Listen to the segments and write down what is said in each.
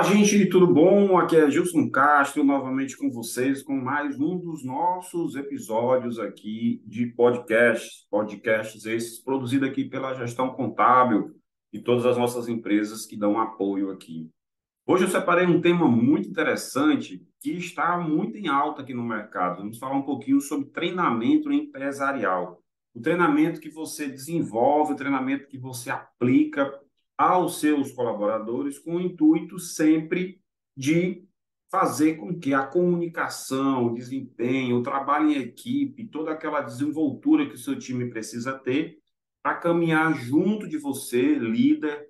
Olá, gente, tudo bom? Aqui é Gilson Castro, novamente com vocês, com mais um dos nossos episódios aqui de podcasts. Podcasts esses produzidos aqui pela Gestão Contábil e todas as nossas empresas que dão apoio aqui. Hoje eu separei um tema muito interessante que está muito em alta aqui no mercado. Vamos falar um pouquinho sobre treinamento empresarial. O treinamento que você desenvolve, o treinamento que você aplica aos seus colaboradores com o intuito sempre de fazer com que a comunicação, o desempenho, o trabalho em equipe, toda aquela desenvoltura que o seu time precisa ter para caminhar junto de você, líder,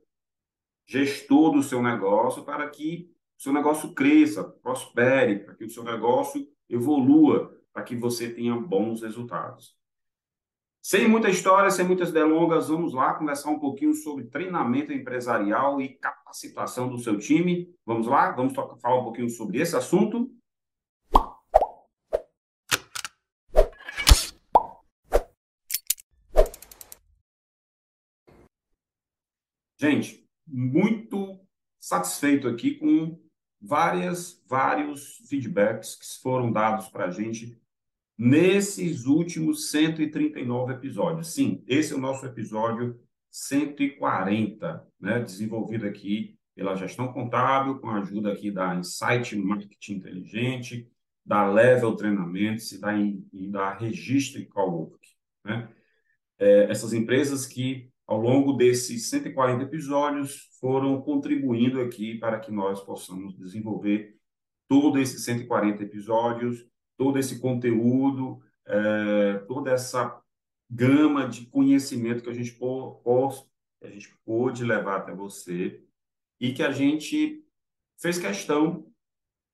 gestor do seu negócio, para que o seu negócio cresça, prospere, para que o seu negócio evolua, para que você tenha bons resultados. Sem muita história, sem muitas delongas, vamos lá conversar um pouquinho sobre treinamento empresarial e capacitação do seu time. Vamos lá? Vamos falar um pouquinho sobre esse assunto. Gente, muito satisfeito aqui com várias, vários feedbacks que foram dados para a gente nesses últimos 139 episódios. Sim, esse é o nosso episódio 140, né, desenvolvido aqui pela gestão contábil, com a ajuda aqui da Insight Marketing Inteligente, da Level Treinamentos e da, e da Registre Cowork. Né? É, essas empresas que, ao longo desses 140 episódios, foram contribuindo aqui para que nós possamos desenvolver todos esses 140 episódios todo esse conteúdo, é, toda essa gama de conhecimento que a gente, a gente pôde levar até você e que a gente fez questão,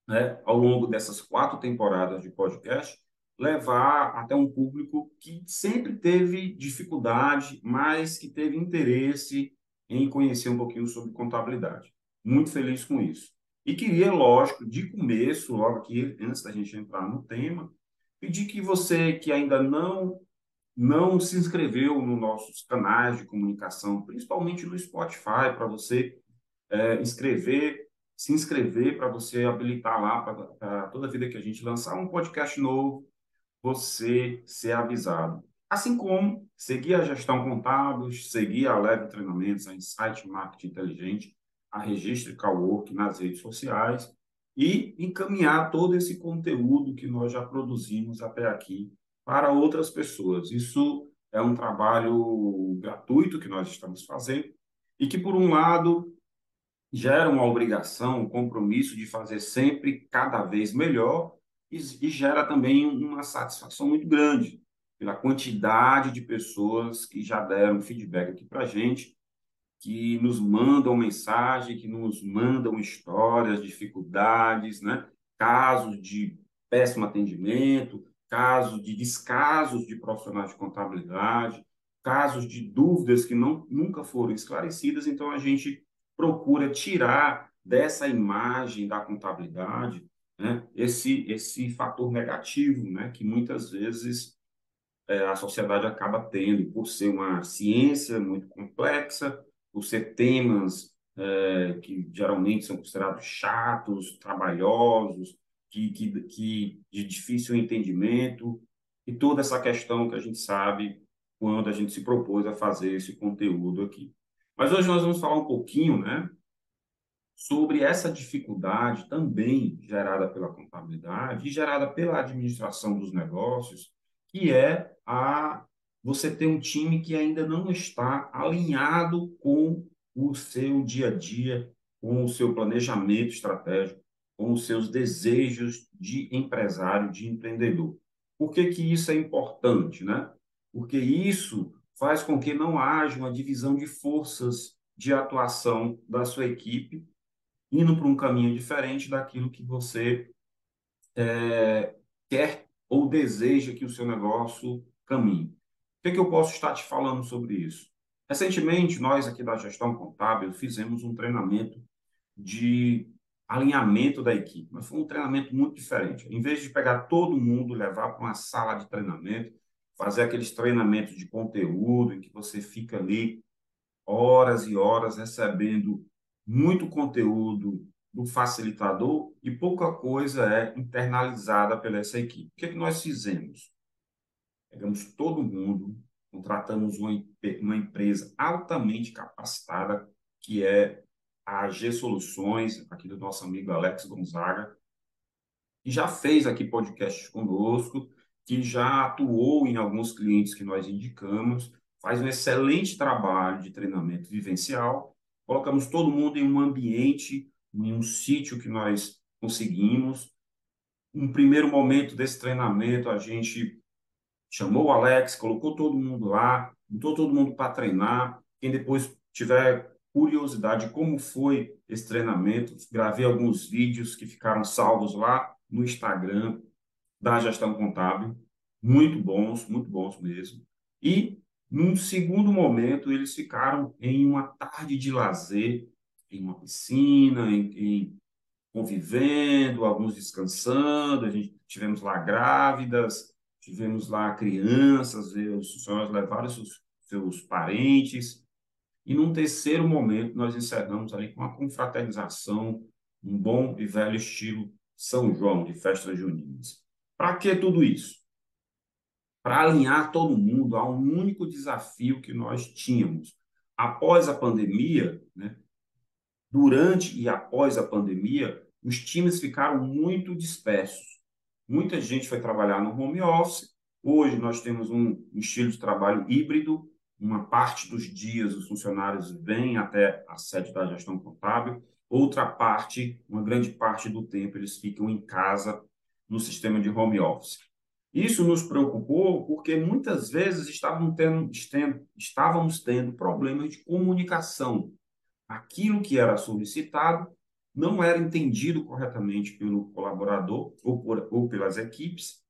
né, ao longo dessas quatro temporadas de podcast, levar até um público que sempre teve dificuldade, mas que teve interesse em conhecer um pouquinho sobre contabilidade. Muito feliz com isso. E queria, lógico, de começo, logo aqui, antes da gente entrar no tema, pedir que você que ainda não não se inscreveu nos nossos canais de comunicação, principalmente no Spotify, para você é, inscrever, se inscrever, para você habilitar lá, para toda vida que a gente lançar um podcast novo, você ser avisado. Assim como seguir a gestão contábil, seguir a Leve Treinamentos, a Insight Marketing Inteligente, a Registre Cowork nas redes sociais e encaminhar todo esse conteúdo que nós já produzimos até aqui para outras pessoas. Isso é um trabalho gratuito que nós estamos fazendo e que, por um lado, gera uma obrigação, um compromisso de fazer sempre cada vez melhor e, e gera também uma satisfação muito grande pela quantidade de pessoas que já deram feedback aqui para a gente que nos mandam mensagem, que nos mandam histórias, dificuldades, né? casos de péssimo atendimento, casos de descasos de profissionais de contabilidade, casos de dúvidas que não, nunca foram esclarecidas. Então, a gente procura tirar dessa imagem da contabilidade né, esse, esse fator negativo né, que muitas vezes é, a sociedade acaba tendo, por ser uma ciência muito complexa, por ser temas é, que geralmente são considerados chatos, trabalhosos, que, que, que de difícil entendimento, e toda essa questão que a gente sabe quando a gente se propôs a fazer esse conteúdo aqui. Mas hoje nós vamos falar um pouquinho, né, sobre essa dificuldade também gerada pela contabilidade e gerada pela administração dos negócios, que é a você ter um time que ainda não está alinhado com o seu dia a dia, com o seu planejamento estratégico, com os seus desejos de empresário, de empreendedor. Por que, que isso é importante? Né? Porque isso faz com que não haja uma divisão de forças de atuação da sua equipe, indo para um caminho diferente daquilo que você é, quer ou deseja que o seu negócio caminhe que, que eu posso estar te falando sobre isso? Recentemente, nós aqui da gestão contábil fizemos um treinamento de alinhamento da equipe, mas foi um treinamento muito diferente. Em vez de pegar todo mundo, levar para uma sala de treinamento, fazer aqueles treinamentos de conteúdo em que você fica ali horas e horas recebendo muito conteúdo do facilitador e pouca coisa é internalizada pela essa equipe. O que, é que nós fizemos? Pegamos todo mundo, contratamos uma, uma empresa altamente capacitada, que é a AG Soluções, aqui do nosso amigo Alex Gonzaga, que já fez aqui podcast conosco, que já atuou em alguns clientes que nós indicamos, faz um excelente trabalho de treinamento vivencial. Colocamos todo mundo em um ambiente em um sítio que nós conseguimos. Um primeiro momento desse treinamento, a gente chamou o Alex, colocou todo mundo lá, botou todo mundo para treinar. Quem depois tiver curiosidade de como foi esse treinamento, gravei alguns vídeos que ficaram salvos lá no Instagram da gestão contábil, muito bons, muito bons mesmo. E num segundo momento, eles ficaram em uma tarde de lazer em uma piscina, em, em convivendo, alguns descansando, a gente tivemos lá grávidas, tivemos lá crianças, os funcionários levaram seus, seus parentes, e num terceiro momento nós encerramos ali com uma confraternização, um bom e velho estilo São João, de festas juninas. Para que tudo isso? Para alinhar todo mundo a um único desafio que nós tínhamos. Após a pandemia, né, durante e após a pandemia, os times ficaram muito dispersos. Muita gente foi trabalhar no home office. Hoje nós temos um estilo de trabalho híbrido. Uma parte dos dias os funcionários vêm até a sede da gestão contábil, outra parte, uma grande parte do tempo, eles ficam em casa no sistema de home office. Isso nos preocupou porque muitas vezes estávamos tendo, estávamos tendo problemas de comunicação aquilo que era solicitado não era entendido corretamente pelo colaborador ou, por, ou pelas equipes.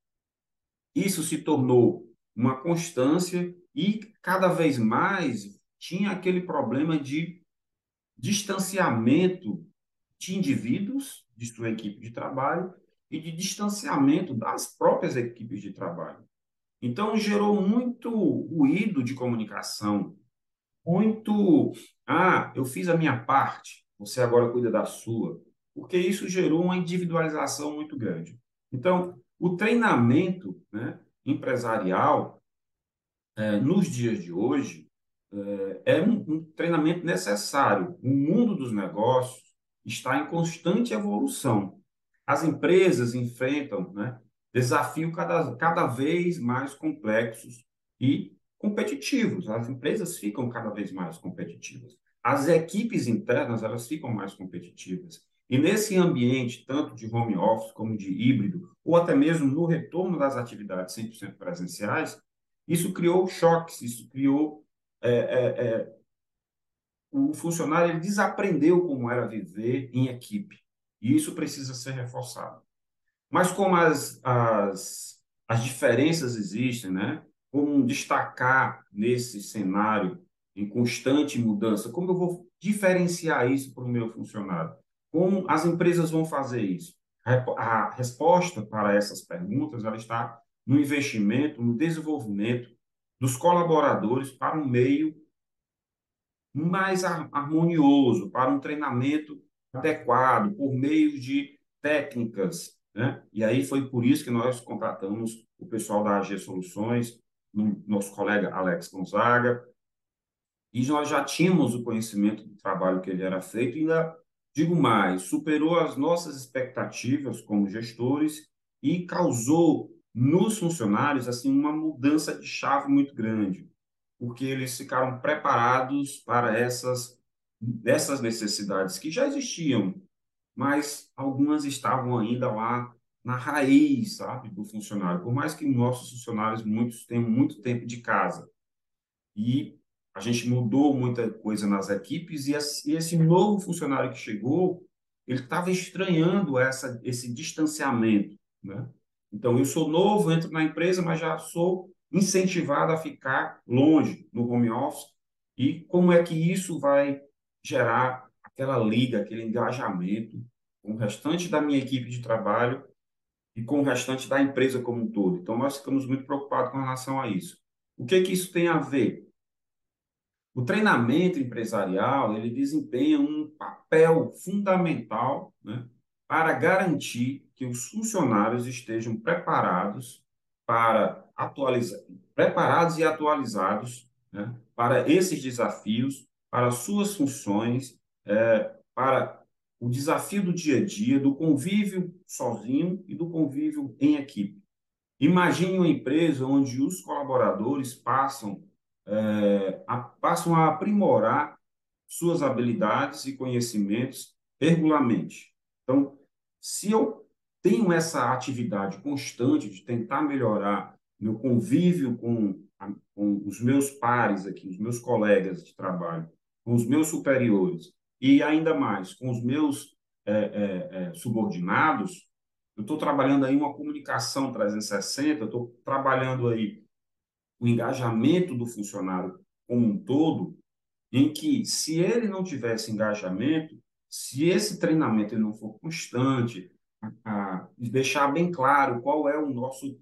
Isso se tornou uma constância e cada vez mais tinha aquele problema de distanciamento de indivíduos de sua equipe de trabalho e de distanciamento das próprias equipes de trabalho. Então, gerou muito ruído de comunicação, muito, ah, eu fiz a minha parte, você agora cuida da sua, porque isso gerou uma individualização muito grande. Então, o treinamento né, empresarial, é, nos dias de hoje, é, é um, um treinamento necessário. O mundo dos negócios está em constante evolução. As empresas enfrentam né, desafios cada, cada vez mais complexos e competitivos. As empresas ficam cada vez mais competitivas. As equipes internas, elas ficam mais competitivas. E nesse ambiente, tanto de home office como de híbrido, ou até mesmo no retorno das atividades 100% presenciais, isso criou choques, isso criou... É, é, é, o funcionário ele desaprendeu como era viver em equipe. E isso precisa ser reforçado. Mas como as, as, as diferenças existem, né? como destacar nesse cenário em constante mudança? Como eu vou diferenciar isso para o meu funcionário? Como as empresas vão fazer isso? A resposta para essas perguntas ela está no investimento, no desenvolvimento dos colaboradores para um meio mais harmonioso, para um treinamento adequado, por meio de técnicas. Né? E aí foi por isso que nós contratamos o pessoal da AG Soluções, no nosso colega Alex Gonzaga, e nós já tínhamos o conhecimento do trabalho que ele era feito, e ainda digo mais, superou as nossas expectativas como gestores e causou nos funcionários assim uma mudança de chave muito grande, porque eles ficaram preparados para essas essas necessidades que já existiam, mas algumas estavam ainda lá na raiz, sabe, do funcionário. Por mais que nossos funcionários, muitos, tenham muito tempo de casa. E a gente mudou muita coisa nas equipes e esse novo funcionário que chegou, ele estava estranhando essa, esse distanciamento, né? Então, eu sou novo, entro na empresa, mas já sou incentivado a ficar longe no home office. E como é que isso vai gerar aquela liga, aquele engajamento com o restante da minha equipe de trabalho e com o restante da empresa como um todo. Então, nós ficamos muito preocupados com relação a isso. O que, que isso tem a ver? O treinamento empresarial ele desempenha um papel fundamental né, para garantir que os funcionários estejam preparados para atualizar, preparados e atualizados né, para esses desafios, para suas funções, é, para o desafio do dia a dia, do convívio sozinho e do convívio em equipe. Imagine uma empresa onde os colaboradores passam, é, a, passam a aprimorar suas habilidades e conhecimentos regularmente. Então, se eu tenho essa atividade constante de tentar melhorar meu convívio com, a, com os meus pares aqui, os meus colegas de trabalho, com os meus superiores, e ainda mais com os meus é, é, é subordinados, eu estou trabalhando aí uma comunicação 360, eu estou trabalhando aí o engajamento do funcionário como um todo, em que se ele não tivesse engajamento, se esse treinamento ele não for constante, a, deixar bem claro qual é o nosso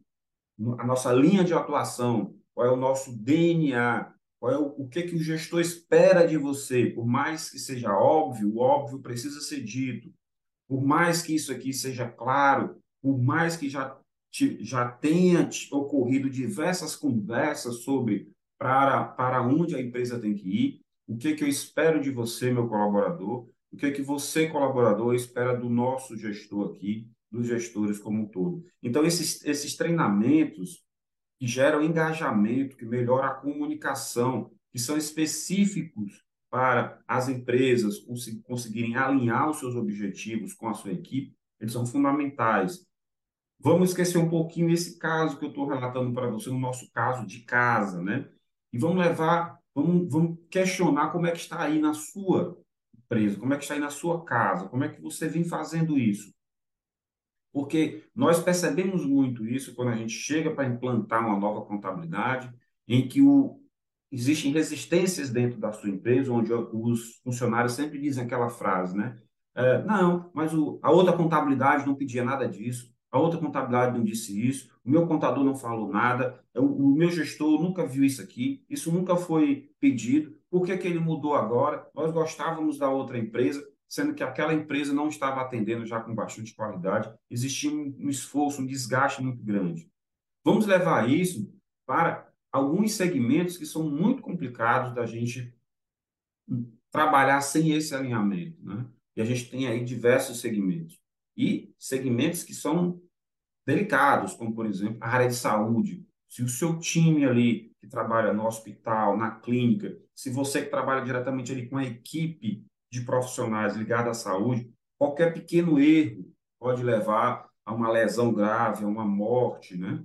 a nossa linha de atuação, qual é o nosso DNA, qual é o, o que, que o gestor espera de você? Por mais que seja óbvio, o óbvio precisa ser dito. Por mais que isso aqui seja claro, por mais que já, já tenha ocorrido diversas conversas sobre para, para onde a empresa tem que ir, o que, que eu espero de você, meu colaborador, o que, que você, colaborador, espera do nosso gestor aqui, dos gestores como um todo. Então, esses, esses treinamentos, que geram engajamento, que melhoram a comunicação, que são específicos para as empresas conseguirem alinhar os seus objetivos com a sua equipe, eles são fundamentais. Vamos esquecer um pouquinho esse caso que eu estou relatando para você, no nosso caso de casa, né? E vamos levar, vamos, vamos questionar como é que está aí na sua empresa, como é que está aí na sua casa, como é que você vem fazendo isso. Porque nós percebemos muito isso quando a gente chega para implantar uma nova contabilidade, em que o, existem resistências dentro da sua empresa, onde os funcionários sempre dizem aquela frase, né? É, não, mas o, a outra contabilidade não pedia nada disso, a outra contabilidade não disse isso, o meu contador não falou nada, o, meu gestor nunca viu isso aqui, isso nunca foi pedido, por que, que ele mudou agora? Nós gostávamos da outra empresa, sendo que aquela empresa não estava atendendo já com bastante qualidade, existia um esforço, um desgaste muito grande. Vamos levar isso para alguns segmentos que são muito complicados da gente trabalhar sem esse alinhamento, né? E a gente tem aí diversos segmentos. E segmentos que são delicados, como, por exemplo, a área de saúde. Se o seu time ali, que trabalha no hospital, na clínica, se você que trabalha diretamente ali com a equipe de profissionais ligados à saúde, qualquer pequeno erro pode levar a uma lesão grave, a uma morte, né?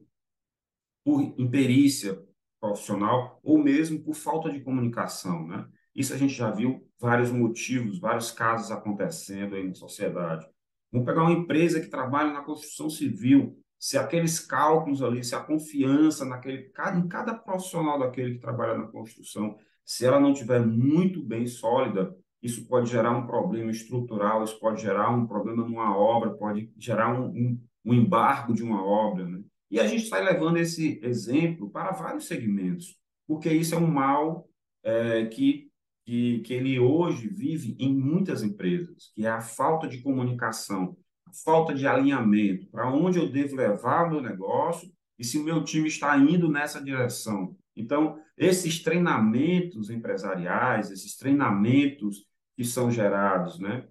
Por imperícia profissional ou mesmo por falta de comunicação, né? Isso a gente já viu vários motivos, vários casos acontecendo aí na sociedade. Vamos pegar uma empresa que trabalha na construção civil, se aqueles cálculos ali, se a confiança naquele, em cada profissional daquele que trabalha na construção, se ela não tiver muito bem sólida, isso pode gerar um problema estrutural, isso pode gerar um problema numa obra, pode gerar um, um, um embargo de uma obra. Né? E a gente está levando esse exemplo para vários segmentos, porque isso é um mal é, que, que, que ele hoje vive em muitas empresas, que é a falta de comunicação, a falta de alinhamento, para onde eu devo levar o meu negócio e se o meu time está indo nessa direção. Então, esses treinamentos empresariais, esses treinamentos que são gerados né,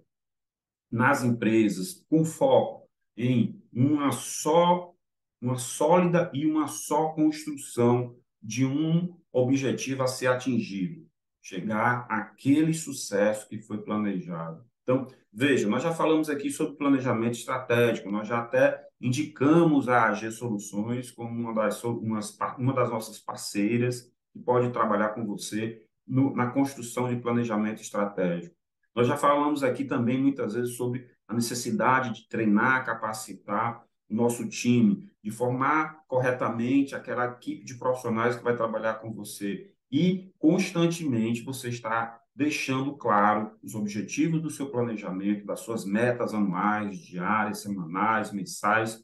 nas empresas com foco em uma só, uma sólida e uma só construção de um objetivo a ser atingido, chegar àquele sucesso que foi planejado. Então, veja, nós já falamos aqui sobre planejamento estratégico, nós já até indicamos a AG Soluções como uma das, uma das nossas parceiras que pode trabalhar com você no, na construção de planejamento estratégico. Nós já falamos aqui também muitas vezes sobre a necessidade de treinar, capacitar o nosso time, de formar corretamente aquela equipe de profissionais que vai trabalhar com você. E constantemente você está deixando claro os objetivos do seu planejamento, das suas metas anuais, diárias, semanais, mensais,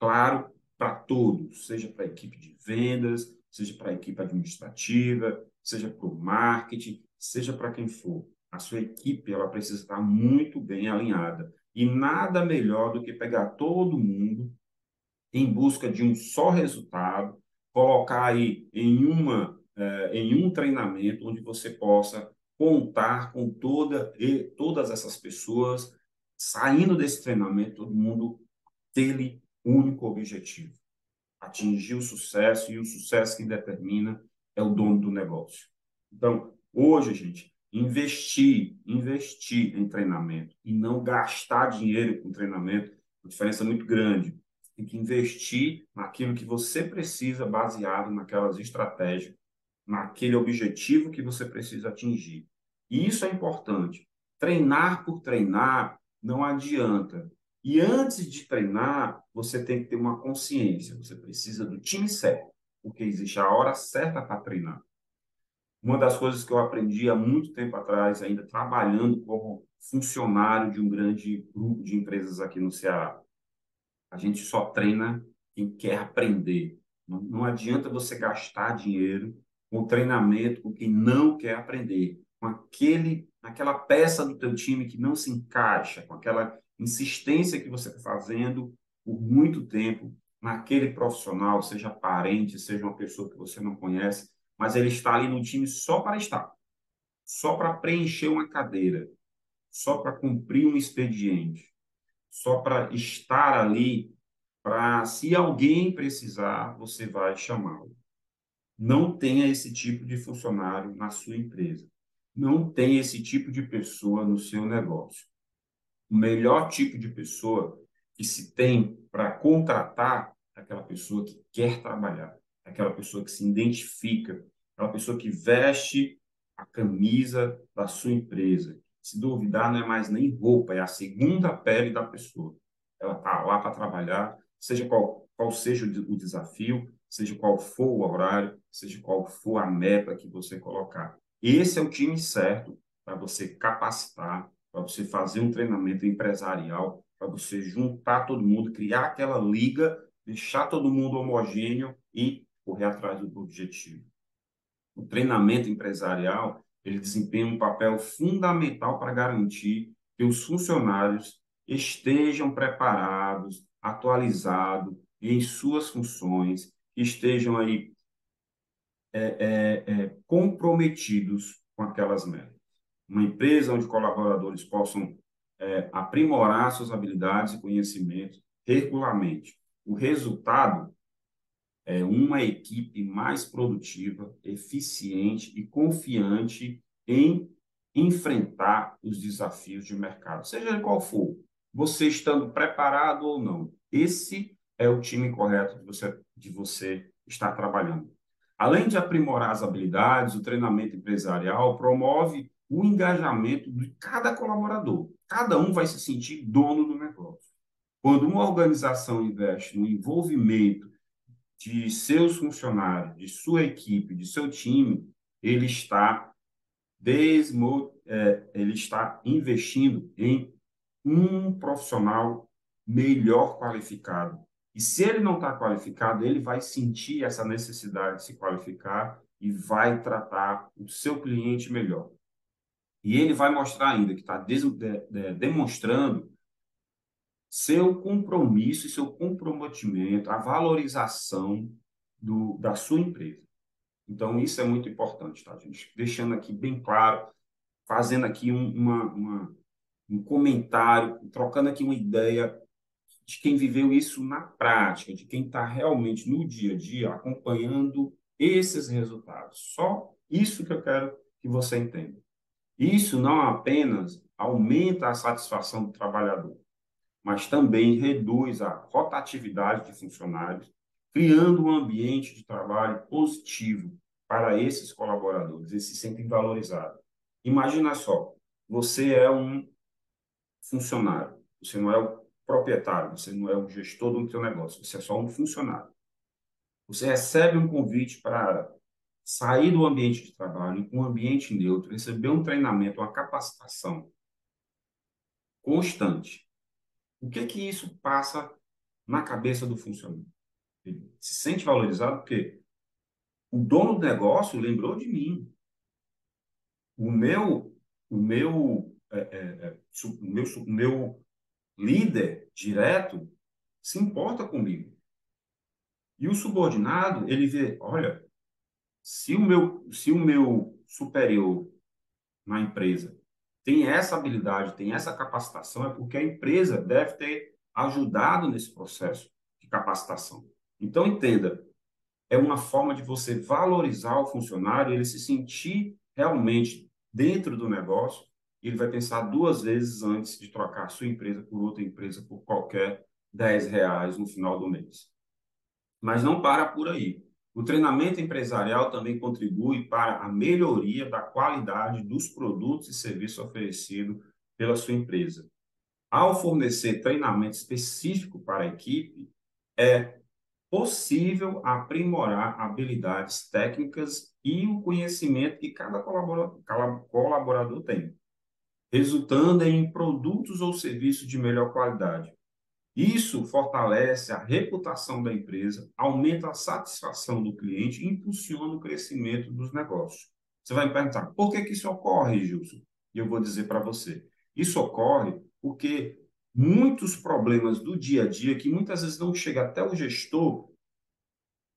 claro para todos, seja para a equipe de vendas, seja para a equipe administrativa, seja para o marketing, seja para quem for. A sua equipe ela precisa estar muito bem alinhada. E nada melhor do que pegar todo mundo em busca de um só resultado, colocar aí em, uma, eh, em um treinamento onde você possa contar com toda e todas essas pessoas saindo desse treinamento, todo mundo teve único objetivo: atingir o sucesso, e o sucesso que determina é o dono do negócio. Então, hoje, gente, investir, investir em treinamento e não gastar dinheiro com treinamento, uma diferença muito grande. Tem que investir naquilo que você precisa, baseado naquelas estratégias, naquele objetivo que você precisa atingir. E isso é importante. Treinar por treinar não adianta. E antes de treinar, você tem que ter uma consciência. Você precisa do time certo, porque existe a hora certa para treinar. Uma das coisas que eu aprendi há muito tempo atrás, ainda trabalhando como funcionário de um grande grupo de empresas aqui no Ceará, a gente só treina quem quer aprender. Não, não adianta você gastar dinheiro com treinamento com quem não quer aprender, com aquele, aquela peça do teu time que não se encaixa, com aquela insistência que você está fazendo por muito tempo naquele profissional, seja parente, seja uma pessoa que você não conhece, mas ele está ali no time só para estar, só para preencher uma cadeira, só para cumprir um expediente, só para estar ali, para se alguém precisar, você vai chamá-lo. Não tenha esse tipo de funcionário na sua empresa. Não tenha esse tipo de pessoa no seu negócio. O melhor tipo de pessoa que se tem para contratar aquela pessoa que quer trabalhar, aquela pessoa que se identifica, aquela pessoa que veste a camisa da sua empresa. Se duvidar, não é mais nem roupa, é a segunda pele da pessoa. Ela está lá para trabalhar, seja qual, qual seja o desafio, seja qual for o horário, seja qual for a meta que você colocar. Esse é o time certo para você capacitar, para você fazer um treinamento empresarial, para você juntar todo mundo, criar aquela liga, deixar todo mundo homogêneo e correr atrás do objetivo. O treinamento empresarial ele desempenha um papel fundamental para garantir que os funcionários estejam preparados, atualizados em suas funções, estejam aí é, é, é, comprometidos com aquelas metas uma empresa onde colaboradores possam é, aprimorar suas habilidades e conhecimentos regularmente. O resultado é uma equipe mais produtiva, eficiente e confiante em enfrentar os desafios de mercado, seja qual for, você estando preparado ou não. Esse é o time correto de você, de você estar trabalhando. Além de aprimorar as habilidades, o treinamento empresarial promove o engajamento de cada colaborador. Cada um vai se sentir dono do negócio. Quando uma organização investe no envolvimento de seus funcionários, de sua equipe, de seu time, ele está desmo, é, ele está investindo em um profissional melhor qualificado. E se ele não está qualificado, ele vai sentir essa necessidade de se qualificar e vai tratar o seu cliente melhor. E ele vai mostrar ainda que está demonstrando seu compromisso e seu comprometimento, a valorização do, da sua empresa. Então, isso é muito importante, tá, gente? Deixando aqui bem claro, fazendo aqui um, uma, uma, um comentário, trocando aqui uma ideia de quem viveu isso na prática, de quem está realmente no dia a dia acompanhando esses resultados. Só isso que eu quero que você entenda. Isso não apenas aumenta a satisfação do trabalhador, mas também reduz a rotatividade de funcionários, criando um ambiente de trabalho positivo para esses colaboradores, eles se sentem valorizados. Imagina só, você é um funcionário, você não é o proprietário, você não é o gestor do seu negócio, você é só um funcionário. Você recebe um convite para sair do ambiente de trabalho, um ambiente neutro, receber um treinamento, uma capacitação constante. O que que isso passa na cabeça do funcionário? Ele se sente valorizado porque o dono do negócio lembrou de mim. O meu, o meu, é, é, é o meu, o meu líder direto se importa comigo. E o subordinado, ele vê, olha, se o meu, se o meu superior na empresa tem essa habilidade, tem essa capacitação, é porque a empresa deve ter ajudado nesse processo de capacitação. Então, entenda, é uma forma de você valorizar o funcionário, ele se sentir realmente dentro do negócio, ele vai pensar duas vezes antes de trocar sua empresa por outra empresa por qualquer 10 reais no final do mês. Mas não para por aí. O treinamento empresarial também contribui para a melhoria da qualidade dos produtos e serviços oferecidos pela sua empresa. Ao fornecer treinamento específico para a equipe, é possível aprimorar habilidades técnicas e o conhecimento que cada colaborador tem, resultando em produtos ou serviços de melhor qualidade. Isso fortalece a reputação da empresa, aumenta a satisfação do cliente e impulsiona o crescimento dos negócios. Você vai me perguntar, por que, que isso ocorre, Gilson? E eu vou dizer para você. Isso ocorre porque muitos problemas do dia a dia, que muitas vezes não chega até o gestor,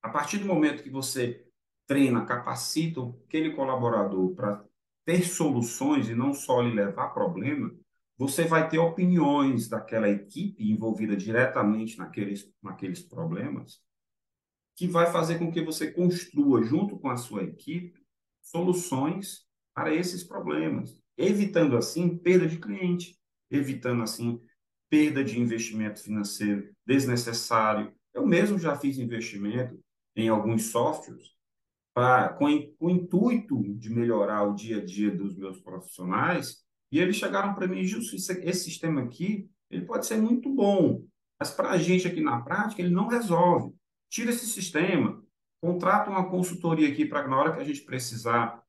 a partir do momento que você treina, capacita aquele colaborador para ter soluções e não só lhe levar problema, você vai ter opiniões daquela equipe envolvida diretamente naqueles, naqueles problemas, que vai fazer com que você construa, junto com a sua equipe, soluções para esses problemas, evitando assim perda de cliente, evitando assim perda de investimento financeiro desnecessário. Eu mesmo já fiz investimento em alguns softwares pra, com, o intuito de melhorar o dia a dia dos meus profissionais, e eles chegaram para mim esse, esse sistema aqui, ele pode ser muito bom, mas para a gente aqui na prática, ele não resolve. Tira esse sistema, contrata uma consultoria aqui para na hora que a gente precisar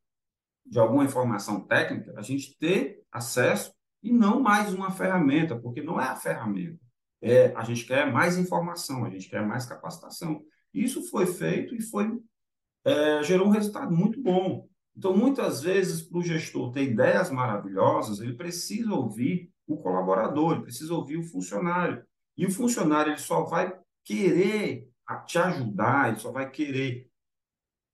de alguma informação técnica, a gente ter acesso e não mais uma ferramenta, porque não é a ferramenta. É, a gente quer mais informação, a gente quer mais capacitação. Isso foi feito e foi é, gerou um resultado muito bom. Então, muitas vezes, para o gestor ter ideias maravilhosas, ele precisa ouvir o colaborador, ele precisa ouvir o funcionário. E o funcionário ele só vai querer te ajudar, ele só vai querer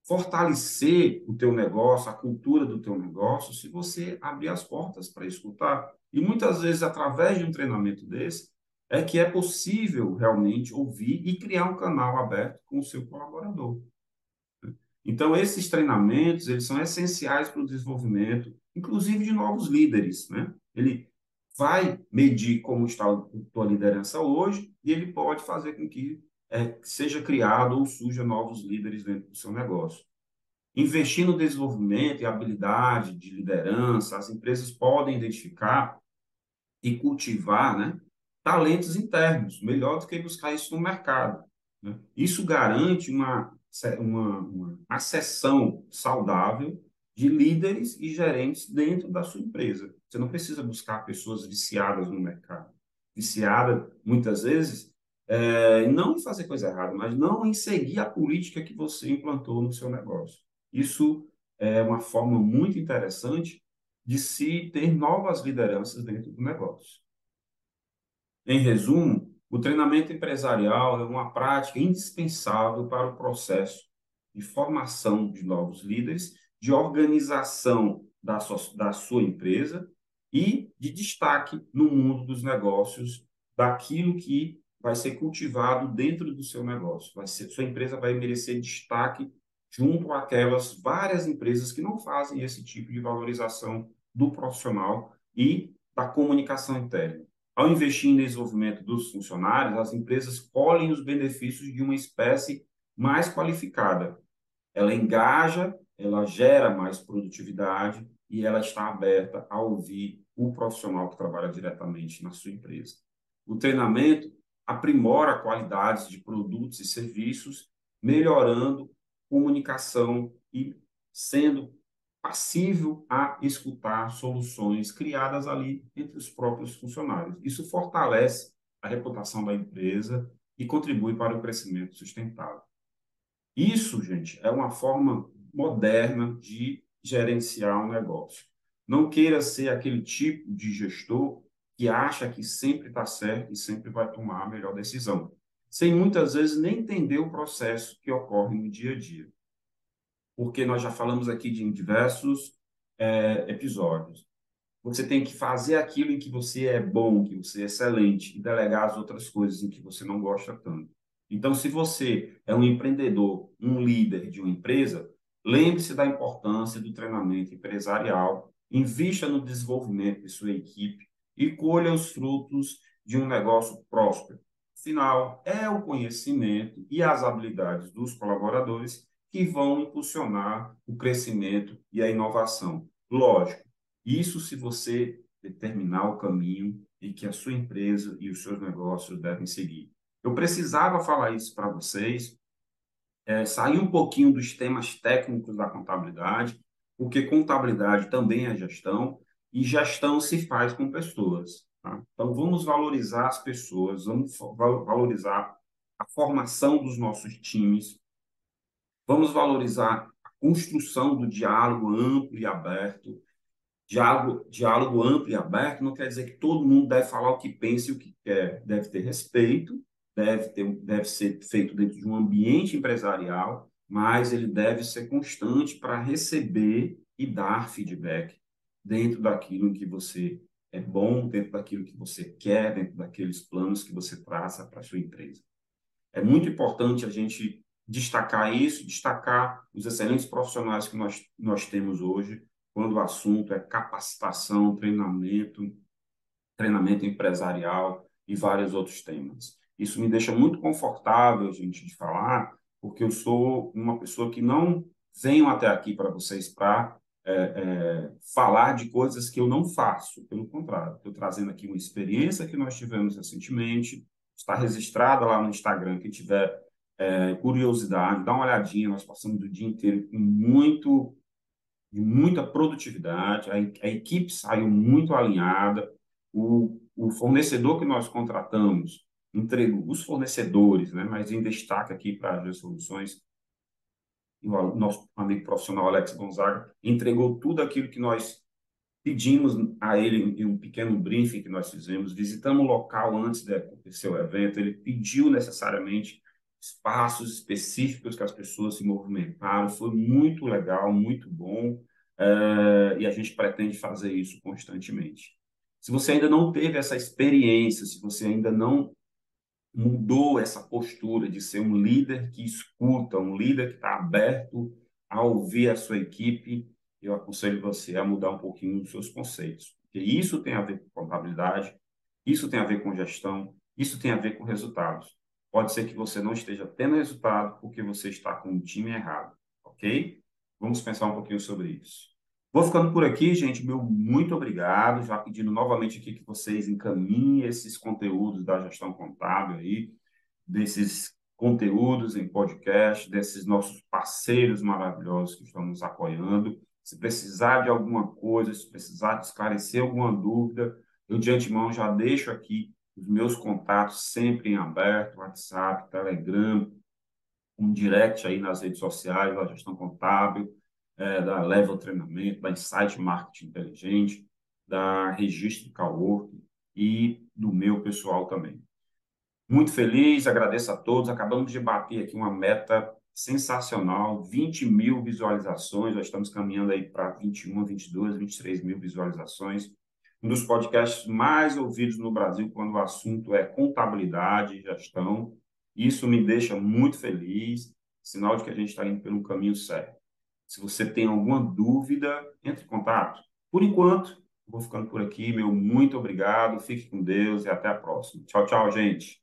fortalecer o teu negócio, a cultura do teu negócio, se você abrir as portas para escutar. E muitas vezes, através de um treinamento desse, é que é possível realmente ouvir e criar um canal aberto com o seu colaborador. Então, esses treinamentos, eles são essenciais para o desenvolvimento, inclusive de novos líderes, né? Ele vai medir como está a tua liderança hoje e ele pode fazer com que é, seja criado ou surja novos líderes dentro do seu negócio. Investir no desenvolvimento e habilidade de liderança, as empresas podem identificar e cultivar né, talentos internos, melhor do que buscar isso no mercado. Né? Isso garante uma, uma, uma acessão saudável de líderes e gerentes dentro da sua empresa. Você não precisa buscar pessoas viciadas no mercado. Viciada, muitas vezes, é, não em fazer coisa errada, mas não em seguir a política que você implantou no seu negócio. Isso é uma forma muito interessante de se ter novas lideranças dentro do negócio. Em resumo, o treinamento empresarial é uma prática indispensável para o processo de formação de novos líderes, de organização da sua, da sua empresa e de destaque no mundo dos negócios daquilo que vai ser cultivado dentro do seu negócio. Vai ser, sua empresa vai merecer destaque junto àquelas várias empresas que não fazem esse tipo de valorização do profissional e da comunicação interna. Ao investir em desenvolvimento dos funcionários, as empresas colhem os benefícios de uma espécie mais qualificada. Ela engaja, ela gera mais produtividade e ela está aberta a ouvir o profissional que trabalha diretamente na sua empresa. O treinamento aprimora qualidades de produtos e serviços, melhorando comunicação e sendo passível a escutar soluções criadas ali entre os próprios funcionários. Isso fortalece a reputação da empresa e contribui para o crescimento sustentável. Isso, gente, é uma forma moderna de gerenciar um negócio. Não queira ser aquele tipo de gestor que acha que sempre está certo e sempre vai tomar a melhor decisão, sem muitas vezes nem entender o processo que ocorre no dia a dia. Porque nós já falamos aqui de diversos é, episódios. Você tem que fazer aquilo em que você é bom, que você é excelente, e delegar as outras coisas em que você não gosta tanto. Então, se você é um empreendedor, um líder de uma empresa, lembre-se da importância do treinamento empresarial, invista no desenvolvimento de sua equipe e colha os frutos de um negócio próspero. Afinal, é o conhecimento e as habilidades dos colaboradores que vão impulsionar o crescimento e a inovação. Lógico, isso se você determinar o caminho em que a sua empresa e os seus negócios devem seguir. Eu precisava falar isso para vocês, é, sair um pouquinho dos temas técnicos da contabilidade, porque contabilidade também é gestão e gestão se faz com pessoas. Tá? Então, vamos valorizar as pessoas, vamos valorizar a formação dos nossos times, vamos valorizar a construção do diálogo amplo e aberto. Diálogo, diálogo amplo e aberto não quer dizer que todo mundo deve falar o que pensa e o que quer, deve ter respeito, deve, ter, deve ser feito dentro de um ambiente empresarial, mas ele deve ser constante para receber e dar feedback dentro daquilo que você é bom, dentro daquilo que você quer, dentro daqueles planos que você traça para a sua empresa. É muito importante a gente destacar isso, destacar os excelentes profissionais que nós, nós temos hoje, quando o assunto é capacitação, treinamento, treinamento empresarial e vários outros temas. Isso me deixa muito confortável, gente, de falar, porque eu sou uma pessoa que não venho até aqui para vocês para é, é, falar de coisas que eu não faço. Pelo contrário, estou trazendo aqui uma experiência que nós tivemos recentemente, está registrada lá no Instagram. Quem tiver é, curiosidade, dá uma olhadinha. Nós passamos o dia inteiro com muito, muita produtividade, a, a equipe saiu muito alinhada, o, o fornecedor que nós contratamos entregou os fornecedores, né, mas em destaque aqui para as soluções, o nosso amigo profissional Alex Gonzaga entregou tudo aquilo que nós pedimos a ele em um pequeno briefing que nós fizemos, visitamos o local antes de acontecer o evento, ele pediu necessariamente espaços específicos que as pessoas se movimentaram, foi muito legal, muito bom, é, e a gente pretende fazer isso constantemente. Se você ainda não teve essa experiência, se você ainda não mudou essa postura de ser um líder que escuta, um líder que está aberto a ouvir a sua equipe, eu aconselho você a mudar um pouquinho os seus conceitos. Porque isso tem a ver com contabilidade, isso tem a ver com gestão, isso tem a ver com resultados. Pode ser que você não esteja tendo resultado porque você está com o time errado, ok? Vamos pensar um pouquinho sobre isso. Vou ficando por aqui, gente. Meu muito obrigado. Já pedindo novamente aqui que vocês encaminhem esses conteúdos da gestão contábil aí, desses conteúdos em podcast, desses nossos parceiros maravilhosos que estão nos apoiando. Se precisar de alguma coisa, se precisar de esclarecer alguma dúvida, eu de antemão já deixo aqui os meus contatos sempre em aberto, WhatsApp, Telegram, um direct aí nas redes sociais da gestão contábil é, da Level Treinamento, da Insight Marketing Inteligente, da Registro Cowork e do meu pessoal também. Muito feliz, agradeço a todos. Acabamos de bater aqui uma meta sensacional, 20 mil visualizações, já estamos caminhando aí para 21, 22, 23 mil visualizações. Um dos podcasts mais ouvidos no Brasil quando o assunto é contabilidade e gestão. Isso me deixa muito feliz, sinal de que a gente está indo pelo caminho certo. Se você tem alguma dúvida, entre em contato. Por enquanto, vou ficando por aqui. Meu muito obrigado. Fique com Deus e até a próxima. Tchau, tchau, gente.